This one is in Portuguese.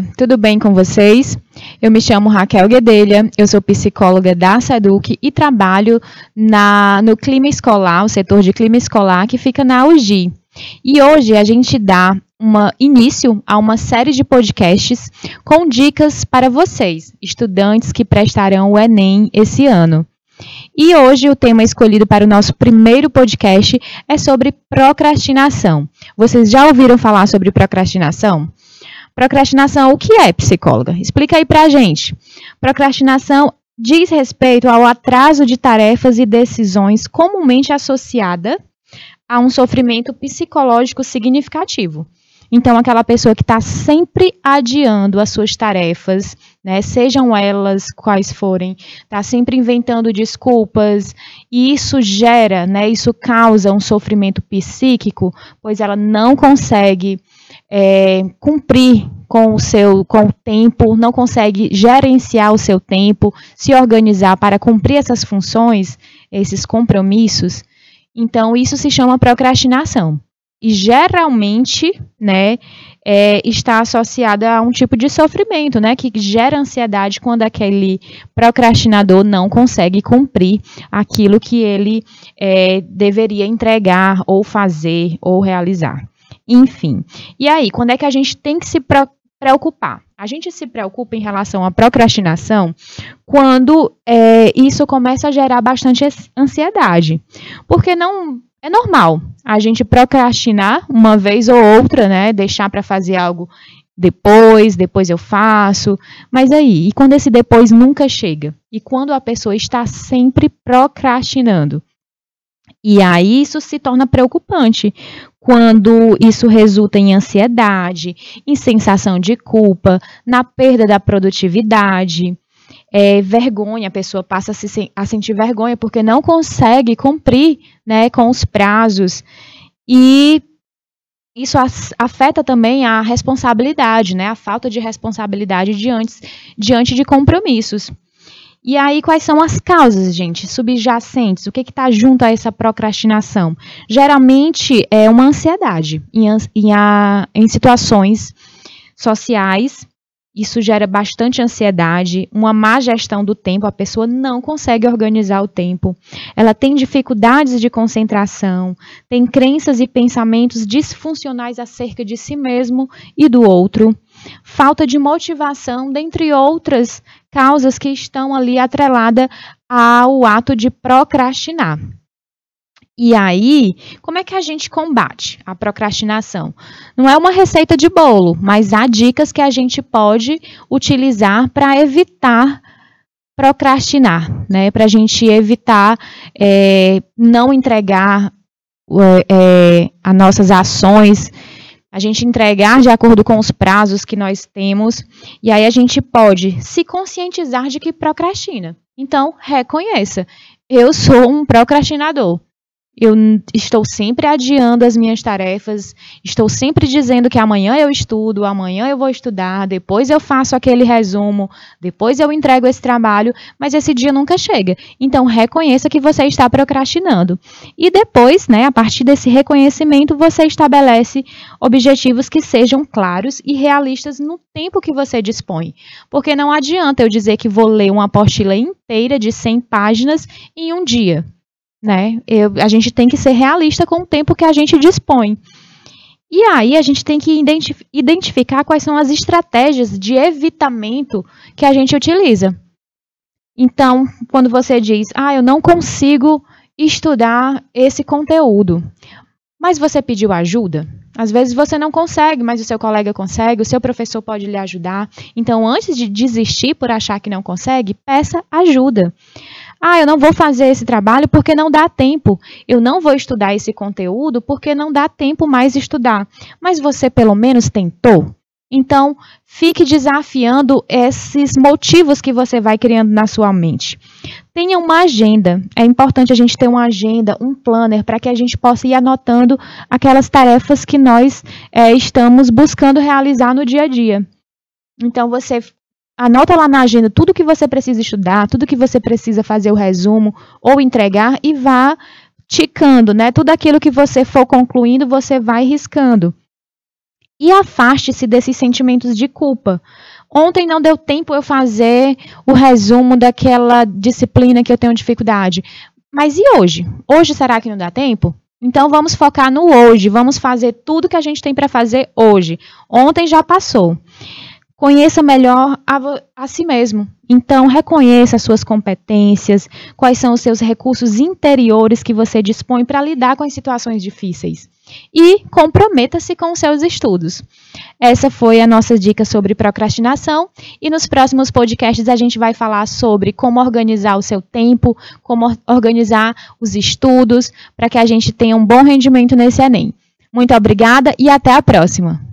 Olá, tudo bem com vocês? Eu me chamo Raquel Guedelha, eu sou psicóloga da SEDUC e trabalho na, no clima escolar, o setor de clima escolar que fica na UGI. E hoje a gente dá uma, início a uma série de podcasts com dicas para vocês, estudantes que prestarão o Enem esse ano. E hoje o tema escolhido para o nosso primeiro podcast é sobre procrastinação. Vocês já ouviram falar sobre procrastinação? Procrastinação, o que é, psicóloga? Explica aí pra gente. Procrastinação diz respeito ao atraso de tarefas e decisões comumente associada a um sofrimento psicológico significativo. Então, aquela pessoa que está sempre adiando as suas tarefas, né, sejam elas quais forem, está sempre inventando desculpas, e isso gera, né, isso causa um sofrimento psíquico, pois ela não consegue é, cumprir com o seu com o tempo, não consegue gerenciar o seu tempo, se organizar para cumprir essas funções, esses compromissos, então isso se chama procrastinação. E geralmente, né, é, está associada a um tipo de sofrimento, né, que gera ansiedade quando aquele procrastinador não consegue cumprir aquilo que ele é, deveria entregar ou fazer ou realizar enfim. E aí, quando é que a gente tem que se preocupar? A gente se preocupa em relação à procrastinação quando é, isso começa a gerar bastante ansiedade. Porque não é normal a gente procrastinar uma vez ou outra, né? Deixar para fazer algo depois, depois eu faço. Mas aí, e quando esse depois nunca chega? E quando a pessoa está sempre procrastinando? E aí isso se torna preocupante, quando isso resulta em ansiedade, em sensação de culpa, na perda da produtividade, é, vergonha, a pessoa passa a, se, a sentir vergonha porque não consegue cumprir né, com os prazos. E isso afeta também a responsabilidade, né, a falta de responsabilidade diante, diante de compromissos. E aí, quais são as causas, gente, subjacentes? O que está junto a essa procrastinação? Geralmente é uma ansiedade em, em, a, em situações sociais. Isso gera bastante ansiedade, uma má gestão do tempo, a pessoa não consegue organizar o tempo, ela tem dificuldades de concentração, tem crenças e pensamentos disfuncionais acerca de si mesmo e do outro falta de motivação, dentre outras causas que estão ali atreladas ao ato de procrastinar. E aí, como é que a gente combate a procrastinação? Não é uma receita de bolo, mas há dicas que a gente pode utilizar para evitar procrastinar, né? Para a gente evitar é, não entregar é, é, as nossas ações a gente entregar de acordo com os prazos que nós temos, e aí a gente pode se conscientizar de que procrastina. Então, reconheça, eu sou um procrastinador. Eu estou sempre adiando as minhas tarefas, estou sempre dizendo que amanhã eu estudo, amanhã eu vou estudar, depois eu faço aquele resumo, depois eu entrego esse trabalho, mas esse dia nunca chega. Então reconheça que você está procrastinando. E depois, né, a partir desse reconhecimento, você estabelece objetivos que sejam claros e realistas no tempo que você dispõe. Porque não adianta eu dizer que vou ler uma apostila inteira de 100 páginas em um dia né? Eu, a gente tem que ser realista com o tempo que a gente dispõe. E aí a gente tem que identificar quais são as estratégias de evitamento que a gente utiliza. Então, quando você diz, ah, eu não consigo estudar esse conteúdo, mas você pediu ajuda, às vezes você não consegue, mas o seu colega consegue, o seu professor pode lhe ajudar. Então, antes de desistir por achar que não consegue, peça ajuda. Ah, eu não vou fazer esse trabalho porque não dá tempo. Eu não vou estudar esse conteúdo porque não dá tempo mais estudar. Mas você pelo menos tentou? Então, fique desafiando esses motivos que você vai criando na sua mente. Tenha uma agenda. É importante a gente ter uma agenda, um planner, para que a gente possa ir anotando aquelas tarefas que nós é, estamos buscando realizar no dia a dia. Então, você Anota lá na agenda tudo que você precisa estudar, tudo que você precisa fazer o resumo ou entregar e vá ticando, né? Tudo aquilo que você for concluindo, você vai riscando. E afaste-se desses sentimentos de culpa. Ontem não deu tempo eu fazer o resumo daquela disciplina que eu tenho dificuldade. Mas e hoje? Hoje será que não dá tempo? Então vamos focar no hoje, vamos fazer tudo que a gente tem para fazer hoje. Ontem já passou. Conheça melhor a, a, si mesmo. Então, reconheça as suas competências, quais são os seus recursos interiores que você dispõe para lidar com as situações difíceis. E comprometa-se com os seus estudos. Essa foi a nossa dica sobre procrastinação. E nos próximos podcasts a gente vai falar sobre como organizar o seu tempo, como organizar os estudos, para que a gente tenha um bom rendimento nesse Enem. Muito obrigada e até a próxima!